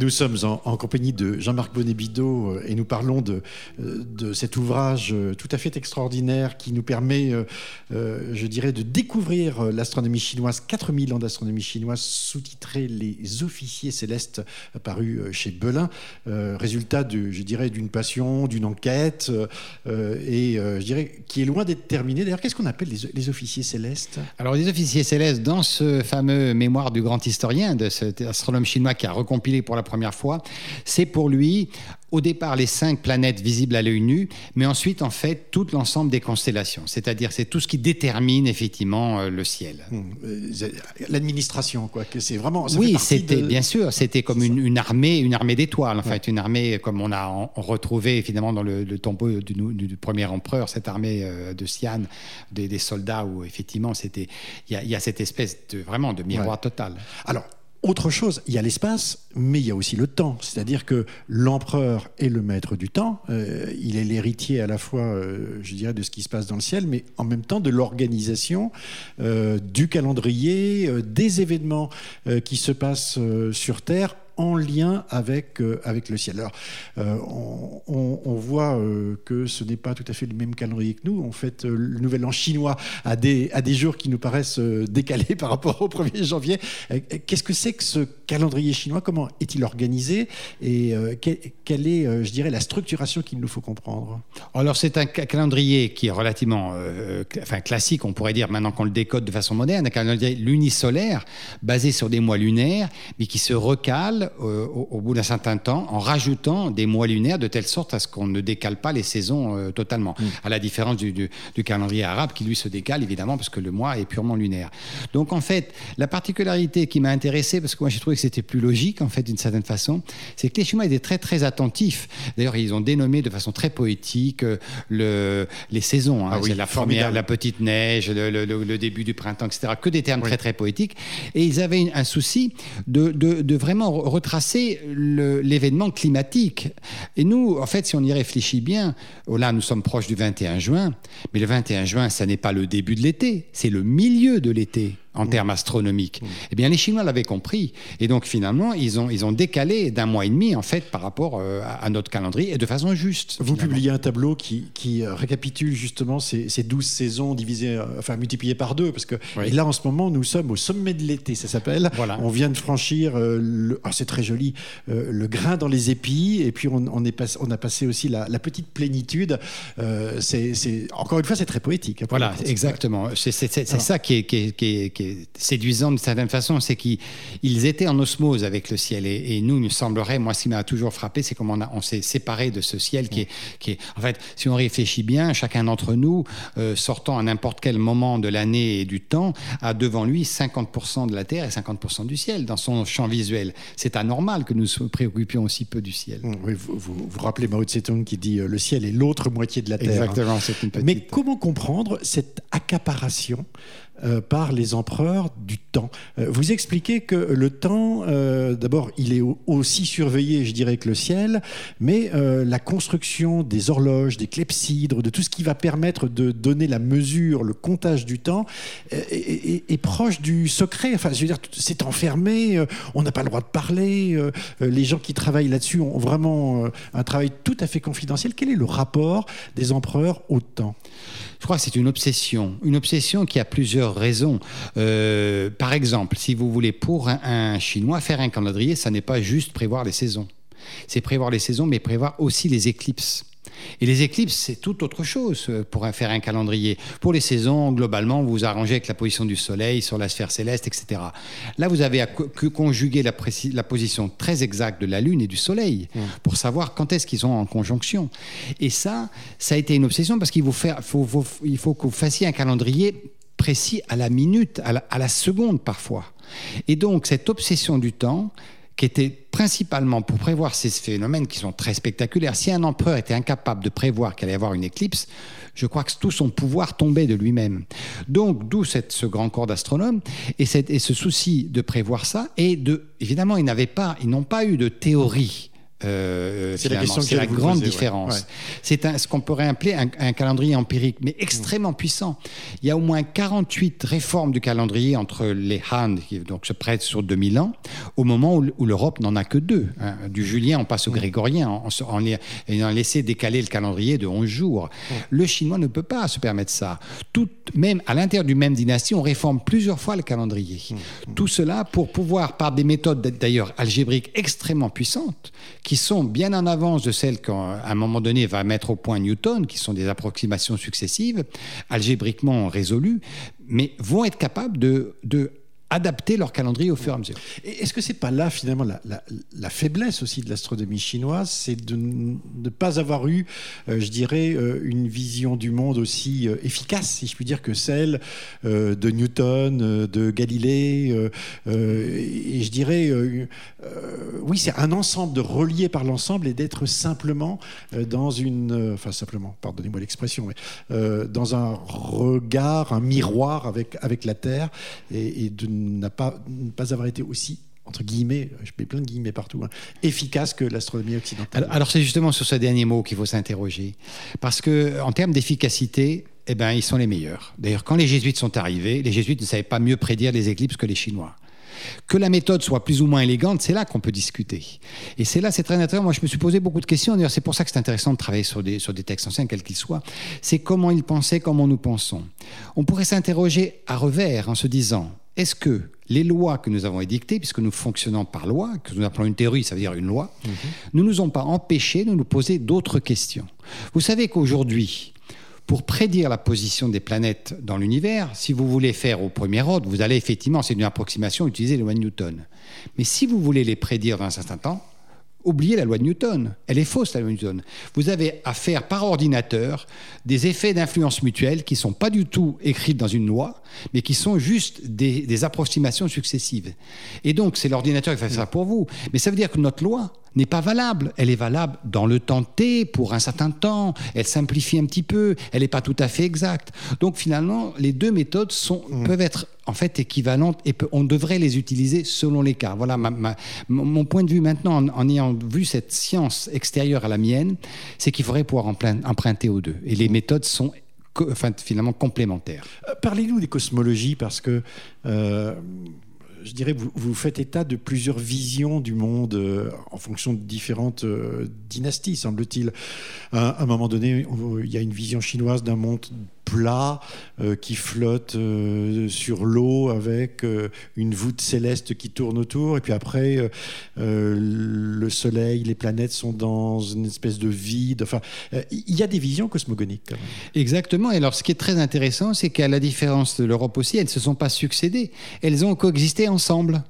Nous sommes en, compagnie de Jean-Marc Bonnet-Bidot euh, et nous parlons de, euh, cet ouvrage euh, tout à fait extraordinaire qui nous permet, je dirais, de découvrir l'astronomie chinoise, 4000 ans d'astronomie chinoise, sous-titré Les officiers célestes, paru chez Belin. résultat, de, je dirais, d'une passion, d'une enquête, et je dirais, qui est loin d'être terminée. D'ailleurs, qu'est-ce qu'on appelle les, les, officiers célestes? Alors, les officiers célestes, dans ce fameux mémoire du grand historien, de cet astronome chinois qui a recompilé pour la première fois, c'est pour lui au départ les cinq planètes visibles à l'œil nu, mais ensuite en fait tout l'ensemble des constellations. C'est-à-dire c'est tout ce qui détermine effectivement euh, le ciel. Mmh. Euh, l'administration, quoi. Que c'est vraiment. oui, c'était bien sûr. C'était comme une, armée, une armée d'étoiles. En fait, une armée comme on a retrouvé évidemment dans le, tombeau du, premier empereur, cette armée euh, de Sian, des, soldats où effectivement c'était, il y, a cette espèce de vraiment de miroir total. Alors autre chose, il y a l'espace, mais il y a aussi le temps. C'est-à-dire que l'empereur est le maître du temps. Euh, il est l'héritier à la fois, euh, je dirais, de ce qui se passe dans le ciel, mais en même temps de l'organisation euh, du calendrier, des événements qui se passent sur Terre en lien avec, euh, avec le ciel. Alors, euh, on, voit euh, que ce n'est pas tout à fait le même calendrier que nous. En fait, le nouvel an chinois a des, a des jours qui nous paraissent décalés par rapport au 1er janvier. Qu'est-ce que c'est que ce calendrier chinois? Comment est-il organisé? Et quelle est, je dirais, la structuration qu'il nous faut comprendre? Alors, c'est un calendrier qui est relativement enfin, classique, on pourrait dire, maintenant qu'on le décode de façon moderne, un calendrier lunisolaire basé sur des mois lunaires, mais qui se recale euh, au, bout d'un certain temps en rajoutant des mois lunaires de telle sorte à ce qu'on ne décale pas les saisons euh, totalement. Mm. À la différence du, calendrier arabe qui lui se décale évidemment parce que le mois est purement lunaire. Donc en fait, la particularité qui m'a intéressé, parce que moi j'ai trouvé que c'était plus logique en fait d'une certaine façon, c'est que les Chinois étaient très très attentifs. D'ailleurs, ils ont dénommé de façon très poétique euh, le, les saisons. Hein. Ah c'est la première, la petite neige, le, début du printemps, etc. Que des termes très très poétiques. Et ils avaient un souci de, de, de vraiment retracer l'événement climatique. Et nous, en fait, si on y réfléchit bien, oh là, nous sommes proches du 21 juin, mais le 21 juin, ça n'est pas le début de l'été, c'est le milieu de l'été en mm. termes astronomiques. Mm. Eh bien, les Chinois l'avaient compris. Et donc, finalement, ils ont, ils ont décalé d'un mois et demi, en fait, par rapport euh, à notre calendrier, et de façon juste. Vous publiez un tableau qui, qui euh, récapitule justement ces, ces 12 saisons divisées, euh, enfin multipliées par deux, parce que et là, en ce moment, nous sommes au sommet de l'été, ça s'appelle. Voilà. On vient de franchir, le, ah, c'est très joli, le grain dans les épis, et puis on, on, est on a passé aussi la, la petite plénitude. c'est, encore une fois, c'est très poétique. Hein, voilà, exactement. C'est, ça qui est, qui qui qui est séduisant d'une certaine façon, c'est qu'ils étaient en osmose avec le ciel. Et, nous, il me semblerait, moi, ce qui m'a toujours frappé, c'est comment on, on s'est séparé de ce ciel qui est, qui est, en fait, si on réfléchit bien, chacun d'entre nous, euh, sortant à n'importe quel moment de l'année et du temps, a devant lui 50% de la Terre et 50% du ciel dans son champ visuel. C'est anormal que nous nous préoccupions aussi peu du ciel. Oui, vous vous, rappelez Mao Tse-tung qui dit euh, le ciel est l'autre moitié de la Terre. Exactement, c'est une petite... Mais comment comprendre cette accaparation euh, par les empereurs du temps. Euh, vous expliquez que le temps, euh, d'abord, il est aussi surveillé, je dirais, que le ciel, mais la construction des horloges, des clepsydres, de tout ce qui va permettre de donner la mesure, le comptage du temps, est, proche du secret. Enfin, je veux dire, c'est enfermé, on n'a pas le droit de parler, les gens qui travaillent là-dessus ont vraiment un travail tout à fait confidentiel. Quel est le rapport des empereurs au temps? Je crois que c'est une obsession, une obsession qui a plusieurs raisons. Euh, par exemple, si vous voulez, pour un, Chinois, faire un calendrier, ça n'est pas juste prévoir les saisons. C'est prévoir les saisons, mais prévoir aussi les éclipses. Et les éclipses, c'est tout autre chose euh, pour faire un calendrier. Pour les saisons, globalement, vous vous arrangez avec la position du Soleil sur la sphère céleste, etc. Là, vous avez à conjuguer la, la position très exacte de la Lune et du Soleil mmh. pour savoir quand est-ce qu'ils sont en conjonction. Et ça, ça a été une obsession parce qu'il faut, faut, il faut que vous fassiez un calendrier précis à la minute, à la, seconde parfois. Et donc, cette obsession du temps, qui était principalement pour prévoir ces phénomènes qui sont très spectaculaires. Si un empereur était incapable de prévoir qu'il allait y avoir une éclipse, je crois que tout son pouvoir tombait de lui-même. Donc, d'où ce grand corps d'astronomes et, et, ce souci de prévoir ça. Et de, évidemment, ils n'avaient pas, ils n'ont pas eu de théorie euh, c'est la, question la grande différence. C'est ce qu'on pourrait appeler un, calendrier empirique, mais extrêmement puissant. Il y a au moins 48 réformes du calendrier entre les Han, qui donc se prêtent sur 2000 ans, au moment où, l'Europe n'en a que deux. Hein. Du julien, on passe au grégorien, en, en, ayant laissé décaler le calendrier de 11 jours. Le chinois ne peut pas se permettre ça. Tout, même à l'intérieur du même dynastie, on réforme plusieurs fois le calendrier. Tout cela pour pouvoir, par des méthodes d'ailleurs algébriques extrêmement puissantes, qui sont bien en avance de celles qu'à un moment donné va mettre au point Newton, qui sont des approximations successives, algébriquement résolues, mais vont être capables de, de adapter leur calendrier au fur et à mesure. Est-ce que c'est pas là finalement la, faiblesse aussi de l'astronomie chinoise, c'est de ne pas avoir eu, euh, je dirais, euh, une vision du monde aussi euh, efficace, si je puis dire, que celle de Newton, de Galilée, et je dirais, oui, c'est un ensemble de relier par l'ensemble et d'être simplement dans une, enfin simplement, pardonnez-moi l'expression, mais dans un regard, un miroir avec avec la Terre et, et de n'a pas, pas avoir été aussi entre guillemets, je mets plein de guillemets partout, hein, efficace que l'astronomie occidentale. Alors, c'est justement sur ce dernier mot qu'il faut s'interroger, parce que en termes d'efficacité, eh ben, ils sont les meilleurs. D'ailleurs, quand les jésuites sont arrivés, les jésuites ne savaient pas mieux prédire les éclipses que les Chinois. Que la méthode soit plus ou moins élégante, c'est là qu'on peut discuter. Et c'est là, c'est très intéressant. Moi, je me suis posé beaucoup de questions. D'ailleurs, c'est pour ça que c'est intéressant de travailler sur des, sur des textes anciens, quels qu'ils soient. C'est comment ils pensaient, comment nous pensons. On pourrait s'interroger à revers en se disant, est-ce que les lois que nous avons édictées, puisque nous fonctionnons par loi, que nous appelons une théorie, ça veut dire une loi, mhm. ne nous ont pas empêchés de nous poser d'autres questions? Vous savez qu'aujourd'hui, pour prédire la position des planètes dans l'univers, si vous voulez faire au premier ordre, vous allez effectivement, c'est une approximation, utiliser les lois de Newton. Mais si vous voulez les prédire dans un certain temps, oubliez la loi de Newton. Elle est fausse, la loi de Newton. Vous avez à faire par ordinateur des effets d'influence mutuelle qui ne sont pas du tout écrits dans une loi, mais qui sont juste des, approximations successives. Et donc, c'est l'ordinateur qui fait ça pour vous. Mais ça veut dire que notre loi n'est pas valable. Elle est valable dans le temps T, pour un certain temps. Elle simplifie un petit peu. Elle n'est pas tout à fait exacte. Donc, finalement, les deux méthodes sont, mm. peuvent être en fait équivalentes et on devrait les utiliser selon les cas. Voilà mon point de vue maintenant en, ayant vu cette science extérieure à la mienne, c'est qu'il faudrait pouvoir emprunter aux deux. Et les méthodes sont enfin, finalement complémentaires. Euh, parlez-nous des cosmologies parce que euh, je dirais, vous, vous, faites état de plusieurs visions du monde euh, en fonction de différentes dynasties, semble-t-il. À un moment donné, il y a une vision chinoise d'un monde plat euh, qui flotte euh, sur l'eau avec euh, une voûte céleste qui tourne autour. Et puis après, le Soleil, les planètes sont dans une espèce de vide. Enfin, il y a des visions cosmogoniques. Exactement. Et alors, ce qui est très intéressant, c'est qu'à la différence de l'Europe aussi, elles ne se sont pas succédées. Elles ont coexisté ensemble.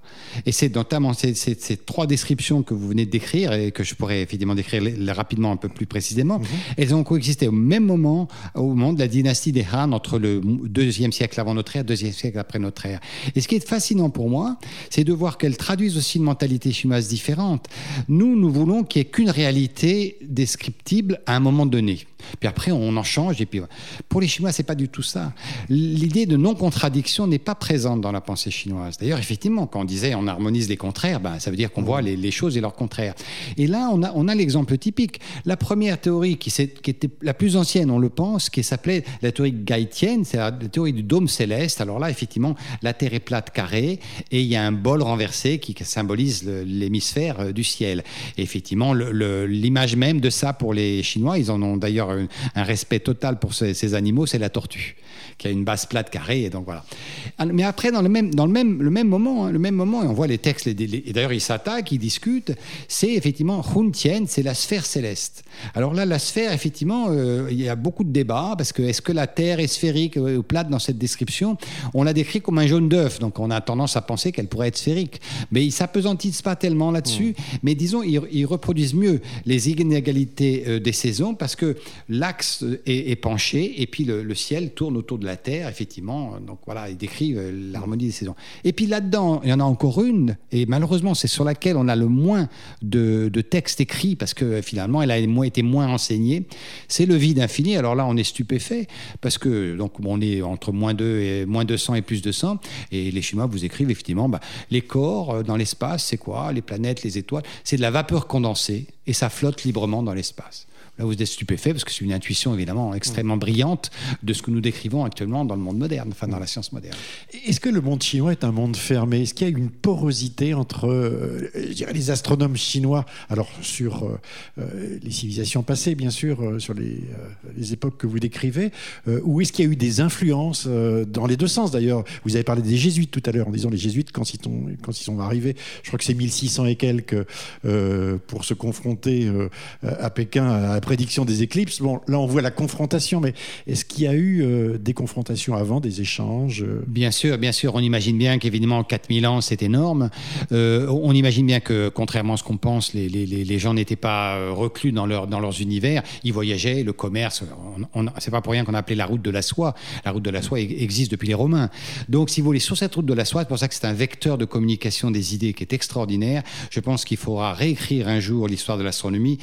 Et c'est notamment ces, ces, trois descriptions que vous venez de décrire et que je pourrais évidemment décrire rapidement un peu plus précisément. Mhm. Elles ont coexisté au même moment, au moment de la dynastie des Han entre le deuxième siècle avant notre ère, deuxième siècle après notre ère. Et ce qui est fascinant pour moi, c'est de voir qu'elles traduisent aussi une mentalité chinoise différente. Nous, nous voulons qu'il n'y ait qu'une réalité descriptible à un moment donné. Puis après, on en change. Et puis, pour les Chinois, c'est pas du tout ça. L'idée de non-contradiction n'est pas présente dans la pensée chinoise. D'ailleurs, effectivement, quand on disait on harmonise les contraires, ben, ça veut dire qu'on voit les, choses et leurs contraires. Et là, on a, on a l'exemple typique. La première théorie qui, qui, était la plus ancienne, on le pense, qui s'appelait la théorie gaïtienne, c'est la théorie du dôme céleste. Alors là, effectivement, la Terre est plate carrée et il y a un bol renversé qui symbolise l'hémisphère euh, du ciel. Et effectivement, l'image même de ça pour les Chinois, ils en ont d'ailleurs un, respect total pour ces, animaux, c'est la tortue, qui a une base plate carrée. Et donc voilà. Ah, mais après, dans le même, dans le même, le même moment, hein, le même moment, et on voit les textes, et d'ailleurs ils s'attaquent, ils discutent, c'est effectivement Huntien, c'est la sphère céleste. Alors là, la sphère, effectivement, euh, il y a beaucoup de débats, parce que est-ce que la Terre est sphérique ou plate dans cette description? On l'a décrit comme un jaune d'œuf, donc on a tendance à penser qu'elle pourrait être sphérique. Mais ils s'apesantissent pas tellement là-dessus, mmh. mais disons, ils, reproduisent mieux les inégalités euh, des saisons, parce que l'axe est, penché et puis le, ciel tourne autour de la Terre, effectivement. Donc voilà, il décrit euh, l'harmonie des saisons. Et puis là-dedans, il y en a encore une, et malheureusement, c'est sur laquelle on a le moins de, textes écrits parce que finalement, elle a été moins enseignée. C'est le vide infini. Alors là, on est stupéfait parce que donc on est entre moins 2 et moins 200 et plus de 100. Et les Chinois vous écrivent effectivement, bah, les corps euh, dans l'espace, c'est quoi? Les planètes, les étoiles, c'est de la vapeur condensée et ça flotte librement dans l'espace. Là, vous êtes stupéfait parce que c'est une intuition évidemment extrêmement brillante de ce que nous décrivons actuellement dans le monde moderne, enfin dans la science moderne. Est-ce que le monde chinois est un monde fermé? Est-ce qu'il y a une porosité entre euh, les astronomes chinois, alors sur euh, euh, les civilisations passées, bien sûr, sur les, époques que vous décrivez, ou est-ce qu'il y a eu des influences dans les deux sens d'ailleurs? Vous avez parlé des jésuites tout à l'heure en disant les jésuites quand ils, sont, arrivés, je crois que c'est 1600 et quelques pour se confronter à Pékin à prédiction des éclipses. Bon, là, on voit la confrontation, mais est-ce qu'il y a eu euh, des confrontations avant, des échanges euh? Bien sûr, bien sûr. On imagine bien qu'évidemment, 4000 ans, c'est énorme. Euh, on imagine bien que, contrairement à ce qu'on pense, les, gens n'étaient pas reclus dans, leur, dans leurs univers. Ils voyageaient, le commerce. C'est pas pour rien qu'on a appelé la route de la soie. La route de la soie existe depuis les Romains. Donc, si vous voulez, sur cette route de la soie, c'est pour ça que c'est un vecteur de communication des idées qui est extraordinaire. Je pense qu'il faudra réécrire un jour l'histoire de l'astronomie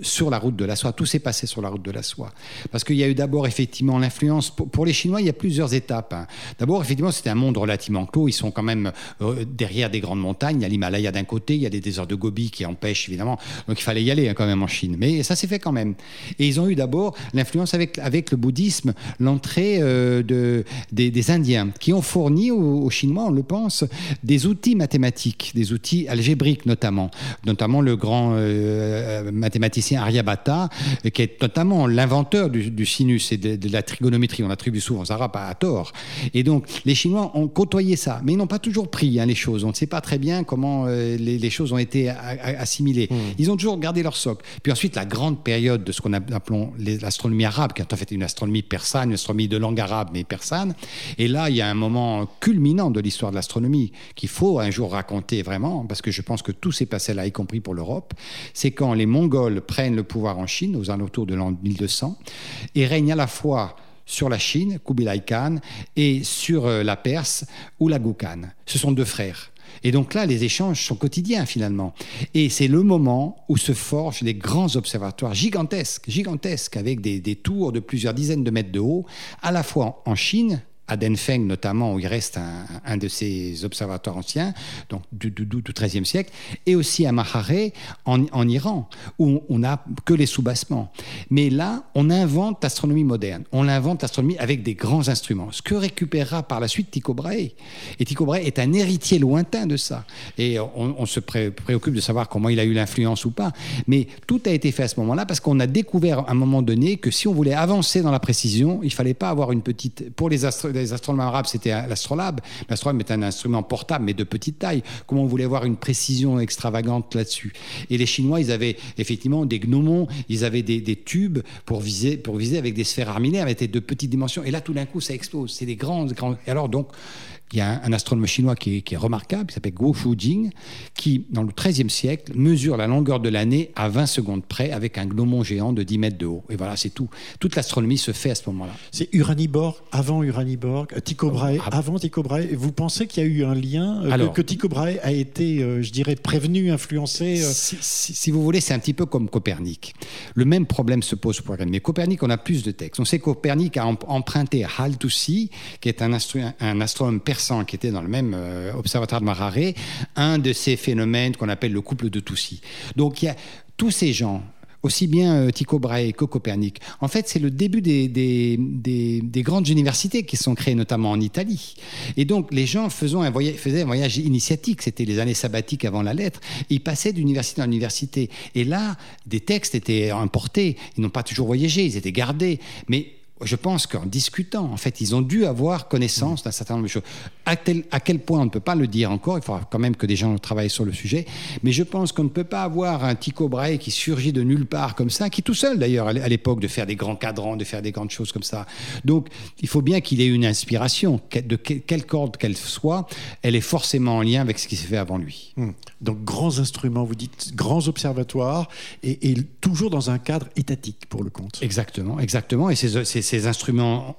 sur la route de la soie. Tout s'est passé sur la route de la soie. Parce qu'il y a eu d'abord effectivement l'influence. Pour, les Chinois, il y a plusieurs étapes. Hein. D'abord, effectivement, c'était un monde relativement clos. Ils sont quand même euh, derrière des grandes montagnes. Il y a l'Himalaya d'un côté, il y a des déserts de Gobi qui empêchent évidemment. Donc il fallait y aller hein, quand même en Chine. Mais ça s'est fait quand même. Et ils ont eu d'abord l'influence avec, avec le bouddhisme, l'entrée euh, de, des, Indiens, qui ont fourni aux, Chinois, on le pense, des outils mathématiques, des outils algébriques notamment, notamment le grand euh, mathématicien Aryabhata qui est notamment l'inventeur du, sinus et de, la trigonométrie. On attribue souvent aux Arabes à, tort. Et donc, les Chinois ont côtoyé ça, mais ils n'ont pas toujours pris hein, les choses. On ne sait pas très bien comment euh, les, choses ont été assimilées. Hmm. Ils ont toujours gardé leur socle. Puis ensuite, la grande période de ce qu'on appelons l'astronomie arabe, qui est en fait une astronomie persane, une astronomie de langue arabe, mais persane. Et là, il y a un moment culminant de l'histoire de l'astronomie qu'il faut un jour raconter vraiment, parce que je pense que tout s'est passé là, y compris pour l'Europe. C'est quand les Mongols prennent le pouvoir en Chine Chine, aux alentours de l'an 1200, et règne à la fois sur la Chine, Kubilai Khan, et sur euh, la Perse, Hulagu Khan. Ce sont deux frères. Et donc là, les échanges sont quotidiens finalement. Et c'est le moment où se forgent des grands observatoires gigantesques, gigantesques, avec des, tours de plusieurs dizaines de mètres de haut, à la fois en Chine, à Denfeng notamment, où il reste un, de ces observatoires anciens, donc du, XIIIe siècle, et aussi à Mahare en, Iran, où on n'a que les soubassements. Mais là, on invente l'astronomie moderne. On invente l'astronomie avec des grands instruments. Ce que récupérera par la suite Tycho Brahe? Et Tycho Brahe est un héritier lointain de ça. Et on, se préoccupe de savoir comment il a eu l'influence ou pas. Mais tout a été fait à ce moment-là parce qu'on a découvert à un moment donné que si on voulait avancer dans la précision, il fallait pas avoir une petite... Pour les les astronomes arabes, c'était l'astrolabe. L'astrolabe est un instrument portable, mais de petite taille. Comment on voulait avoir une précision extravagante là-dessus? Et les Chinois, ils avaient effectivement des gnomons, ils avaient des, tubes pour viser, pour viser avec des sphères armillaires, mais étaient de petites dimensions. Et là, tout d'un coup, ça explose. C'est des grands, grands. Et alors, donc, il y a un, astronome chinois qui est, remarquable, qui s'appelle Guo Shujing, qui, dans le XIIIe siècle, mesure la longueur de l'année à 20 secondes près avec un gnomon géant de 10 mètres de haut. Et voilà, c'est tout. Toute l'astronomie se fait à ce moment-là. C'est Uraniborg avant Tycho Brahe ah. avant Tycho Brahe. Vous pensez qu'il y a eu un lien, euh, que, Tycho Brahe a été, euh, je dirais, prévenu, influencé euh si, vous voulez, c'est un petit peu comme Copernic. Le même problème se pose pour Copernic. Mais Copernic, on a plus de textes. On sait que Copernic a emprunté Haltusi, qui est un, un astronome qui était dans le même euh, observatoire de Mararé, un de ces phénomènes qu'on appelle le couple de Toussy. Donc il y a tous ces gens, aussi bien euh, Tycho Brahe que Copernic. En fait, c'est le début des, des, grandes universités qui sont créées, notamment en Italie. Et donc, les gens un voyage, faisaient un voyage initiatique, c'était les années sabbatiques avant la lettre. Ils passaient d'université en université. Et là, des textes étaient importés. Ils n'ont pas toujours voyagé, ils étaient gardés. Mais je pense qu'en discutant, en fait, ils ont dû avoir connaissance d'un certain nombre de choses. À, quel point on ne peut pas le dire encore, il faudra quand même que des gens travaillent sur le sujet, mais je pense qu'on ne peut pas avoir un Tycho Brahe qui surgit de nulle part comme ça, qui tout seul d'ailleurs à l'époque de faire des grands cadrans, de faire des grandes choses comme ça. Donc il faut bien qu'il ait une inspiration, de quelle corde qu'elle soit, elle est forcément en lien avec ce qui s'est fait avant lui. Hmm. Donc grands instruments, vous dites grands observatoires, et, toujours dans un cadre étatique pour le compte. Exactement, exactement. Et ces, ces, instruments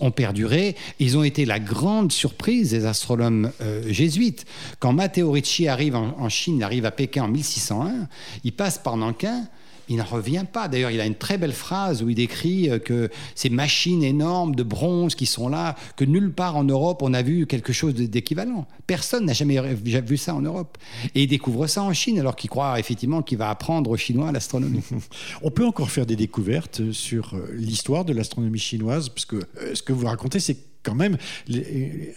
ont perduré. Ils ont été la grande surprise des astronomes euh, jésuites. Quand Matteo Ricci arrive en, Chine, arrive à Pékin en 1601, il passe par Nankin il n'en revient pas. D'ailleurs, il a une très belle phrase où il décrit euh, que ces machines énormes de bronze qui sont là, que nulle part en Europe on a vu quelque chose d'équivalent. Personne n'a jamais vu ça en Europe. Et il découvre ça en Chine alors qu'il croit effectivement qu'il va apprendre aux Chinois l'astronomie. on peut encore faire des découvertes sur euh, l'histoire de l'astronomie chinoise, parce que euh, ce que vous racontez, c'est quand même,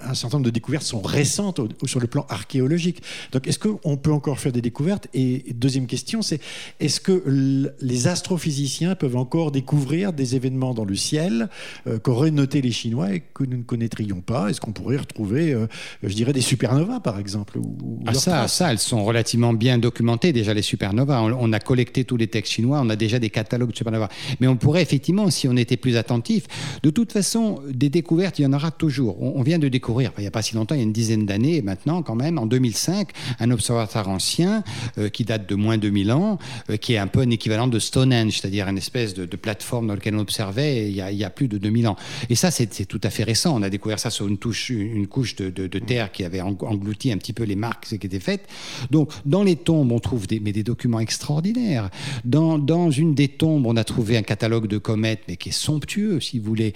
un certain nombre de découvertes sont récentes sur le plan archéologique. Donc, est-ce qu'on peut encore faire des découvertes? Et deuxième question, c'est est-ce que les astrophysiciens peuvent encore découvrir des événements dans le ciel euh, qu'auraient noté les Chinois et que nous ne connaîtrions pas? Est-ce qu'on pourrait retrouver, euh, je dirais, des supernovas, par exemple ah, ça, ça, elles sont relativement bien documentées déjà, les supernovas. On, on, a collecté tous les textes chinois, on a déjà des catalogues de supernovas. Mais on pourrait effectivement, si on était plus attentif, de toute façon, des découvertes, il y en a toujours. On, vient de découvrir, il n'y a pas si longtemps, il y a une dizaine d'années maintenant quand même, en 2005, un observatoire ancien euh, qui date de moins de 2000 ans, euh, qui est un peu un équivalent de Stonehenge, c'est-à-dire une espèce de, plateforme dans laquelle on observait il y, a, plus de 2000 ans. Et ça, c'est tout à fait récent. On a découvert ça sur une, touche, une couche de, terre qui avait englouti un petit peu les marques qui étaient faites. Donc, dans les tombes, on trouve des, mais des documents extraordinaires. Dans, dans une des tombes, on a trouvé un catalogue de comètes, mais qui est somptueux, si vous voulez,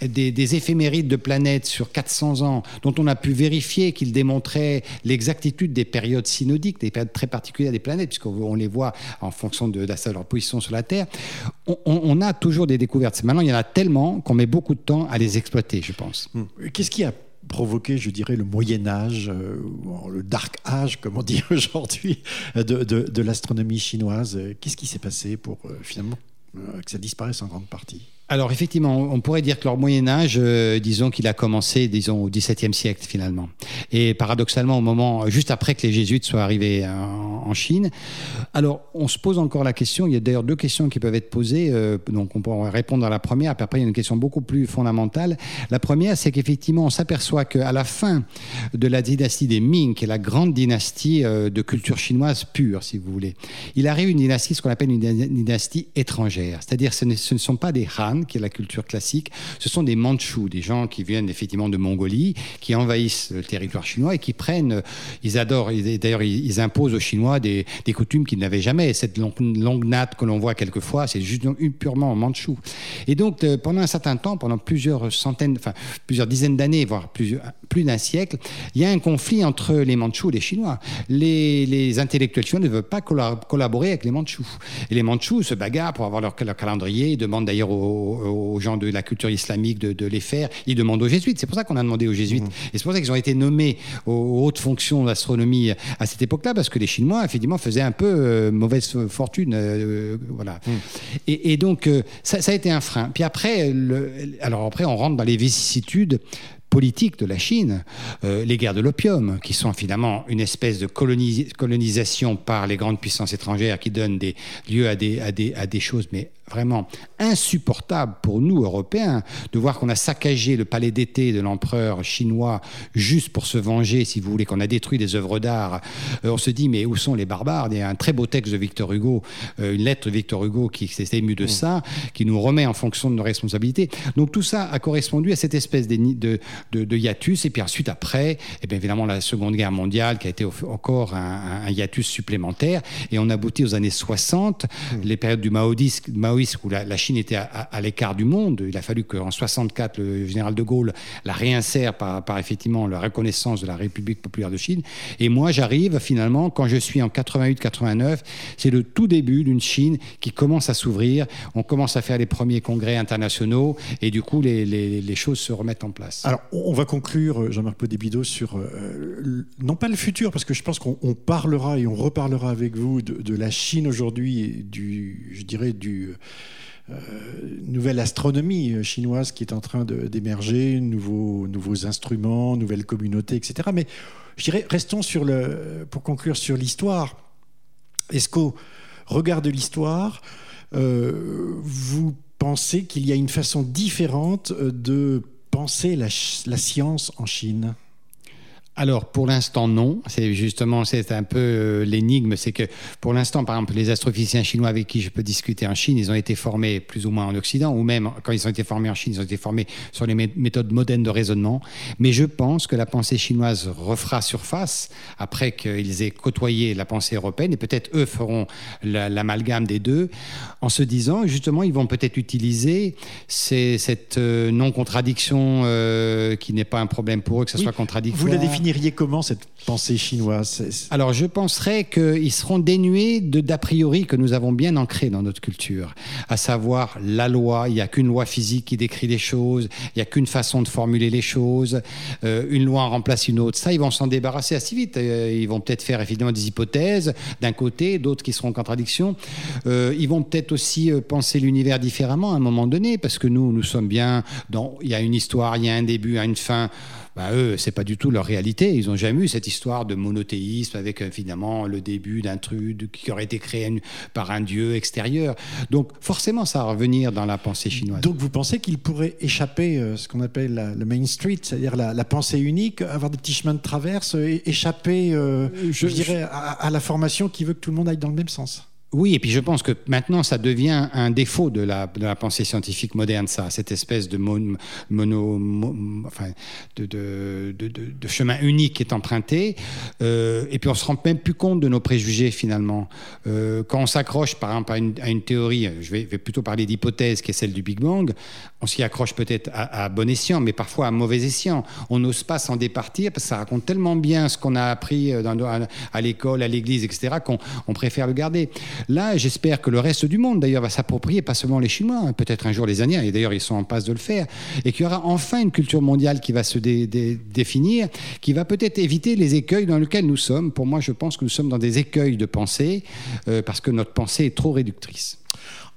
des, des éphémérides de planètes sur 400 ans, dont on a pu vérifier qu'ils démontraient l'exactitude des périodes synodiques, des périodes très particulières des planètes, puisqu'on les voit en fonction de, leur position sur la Terre, on, a toujours des découvertes. Maintenant, il y en a tellement qu'on met beaucoup de temps à les exploiter, je pense. Hmm. Qu'est-ce qui a provoqué, je dirais, le Moyen Âge, euh, le Dark Age, comme on dit aujourd'hui, de, l'astronomie chinoise? Qu'est-ce qui s'est passé pour euh, finalement euh, que ça disparaisse en grande partie? Alors effectivement, on pourrait dire que leur Moyen Âge, euh, disons qu'il a commencé, disons, au XVIIe siècle finalement. Et paradoxalement, au moment juste après que les Jésuites soient arrivés en, Chine. Alors, on se pose encore la question. Il y a d'ailleurs deux questions qui peuvent être posées. Euh, donc, on pourra répondre à la première. Après, il y a une question beaucoup plus fondamentale. La première, c'est qu'effectivement, on s'aperçoit qu'à la fin de la dynastie des Ming, qui est la grande dynastie euh, de culture chinoise pure, si vous voulez, il arrive une dynastie, ce qu'on appelle une dynastie étrangère. C'est-à-dire, ce, ce ne sont pas des Han qui est la culture classique, ce sont des Mandchous, des gens qui viennent effectivement de Mongolie, qui envahissent le territoire chinois et qui prennent, ils adorent, d'ailleurs ils imposent aux Chinois des, coutumes qu'ils n'avaient jamais. Cette longue, natte que l'on voit quelquefois, c'est juste purement Mandchou. Et donc euh, pendant un certain temps, pendant plusieurs centaines, enfin plusieurs dizaines d'années, voire plus, plus d'un siècle, il y a un conflit entre les Mandchous et les Chinois. Les, intellectuels chinois ne veulent pas collaborer avec les Mandchous. Et les Mandchous se bagarrent pour avoir leur, leur calendrier, ils demandent d'ailleurs aux, aux, gens de la culture islamique de, les faire. Ils demandent aux jésuites. C'est pour ça qu'on a demandé aux jésuites. Mmh. Et c'est pour ça qu'ils ont été nommés aux hautes fonctions d'astronomie à cette époque-là, parce que les Chinois, effectivement, faisaient un peu euh, mauvaise fortune. Euh, voilà. Mmh. Et, donc, euh, ça, a été un frein. Puis après, le, alors après, on rentre dans les vicissitudes politique de la Chine, les guerres de l'opium, qui sont finalement une espèce de colonisation par les grandes puissances étrangères qui donnent des, lieu à des, à, des, à des choses mais vraiment insupportable pour nous, Européens, de voir qu'on a saccagé le palais d'été de l'empereur chinois juste pour se venger, si vous voulez, qu'on a détruit des œuvres d'art. Euh, on se dit, mais où sont les barbares? Il y a un très beau texte de Victor Hugo, euh, une lettre de Victor Hugo qui s'est ému de ça, qui nous remet en fonction de nos responsabilités. Donc tout ça a correspondu à cette espèce de, de, de, hiatus. Et puis ensuite, après, eh bien évidemment, la Seconde Guerre mondiale qui a été encore un, hiatus supplémentaire. Et on aboutit aux années 60, mm. les périodes du maoïsme, où la, Chine était à, l'écart du monde. Il a fallu qu'en 64, le général de Gaulle la réinsère par, effectivement la reconnaissance de la République populaire de Chine. Et moi, j'arrive finalement, quand je suis en 88-89, c'est le tout début d'une Chine qui commence à s'ouvrir. On commence à faire les premiers congrès internationaux et du coup, les, les, choses se remettent en place. Alors, on va conclure, Jean-Marc Podébido, sur, euh, non pas le futur, parce que je pense qu'on parlera et on reparlera avec vous de, de la Chine aujourd'hui, du, je dirais, du euh, nouvelle astronomie chinoise qui est en train d'émerger, nouveaux, nouveaux instruments, nouvelles communautés, etc. Mais je dirais, restons sur le, pour conclure sur l'histoire. Est-ce qu'au regard de l'histoire, euh, vous pensez qu'il y a une façon différente de penser la, la science en Chine? Alors pour l'instant non, c'est justement c'est un peu euh, l'énigme, c'est que pour l'instant par exemple les astrophysiciens chinois avec qui je peux discuter en Chine, ils ont été formés plus ou moins en Occident ou même quand ils ont été formés en Chine, ils ont été formés sur les méthodes modernes de raisonnement, mais je pense que la pensée chinoise refera surface après qu'ils aient côtoyé la pensée européenne et peut-être eux feront l'amalgame des deux en se disant justement ils vont peut-être utiliser cette euh, non contradiction euh, qui n'est pas un problème pour eux que ce soit contradictoire. Vous la définiriez comment cette pensée chinoise Alors je penserais qu'ils seront dénués d'a priori que nous avons bien ancré dans notre culture, à savoir la loi. Il n'y a qu'une loi physique qui décrit les choses. Il n'y a qu'une façon de formuler les choses. Euh, une loi en remplace une autre. Ça, ils vont s'en débarrasser assez vite. Euh, ils vont peut-être faire évidemment des hypothèses d'un côté, d'autres qui seront en contradiction. Euh, ils vont peut-être aussi penser l'univers différemment à un moment donné, parce que nous, nous sommes bien dans. Il y a une histoire, il y a un début, une fin bah, eux, c'est pas du tout leur réalité. Ils n'ont jamais eu cette histoire de monothéisme avec finalement le début d'un truc qui aurait été créé par un dieu extérieur. Donc forcément, ça va revenir dans la pensée chinoise. Donc vous pensez qu'il pourrait échapper euh, ce qu'on appelle le Main Street, c'est-à-dire la, pensée unique, avoir des petits chemins de traverse, échapper, euh, je, dirais, à la formation qui veut que tout le monde aille dans le même sens? Oui, et puis je pense que maintenant, ça devient un défaut de la, pensée scientifique moderne, ça, cette espèce de, mono, enfin, de, chemin unique qui est emprunté. Euh, et puis on se rend même plus compte de nos préjugés, finalement. Euh, quand on s'accroche, par exemple, à une, à une théorie, je vais, vais plutôt parler d'hypothèse, qui est celle du Big Bang, on s'y accroche peut-être à, bon escient, mais parfois à mauvais escient. On n'ose pas s'en départir parce que ça raconte tellement bien ce qu'on a appris dans, à, l'école, à l'église, etc., qu'on on préfère le garder. Là, j'espère que le reste du monde, d'ailleurs, va s'approprier, pas seulement les Chinois, hein, peut-être un jour les Indiens, et d'ailleurs, ils sont en passe de le faire, et qu'il y aura enfin une culture mondiale qui va se définir, qui va peut-être éviter les écueils dans lesquels nous sommes. Pour moi, je pense que nous sommes dans des écueils de pensée, euh, parce que notre pensée est trop réductrice.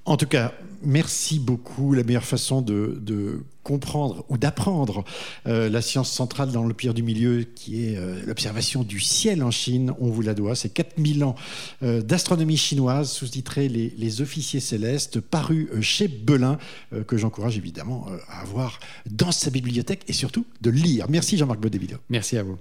En tout cas, merci beaucoup. La meilleure façon de, comprendre ou d'apprendre euh, la science centrale dans le pire du milieu, qui est euh, l'observation du ciel en Chine, on vous la doit. C'est 4000 ans euh, d'astronomie chinoise, sous-titré les, officiers célestes, paru chez Belin, que j'encourage évidemment à avoir dans sa bibliothèque et surtout de lire. Merci Jean-Marc Bodébilo. Merci à vous.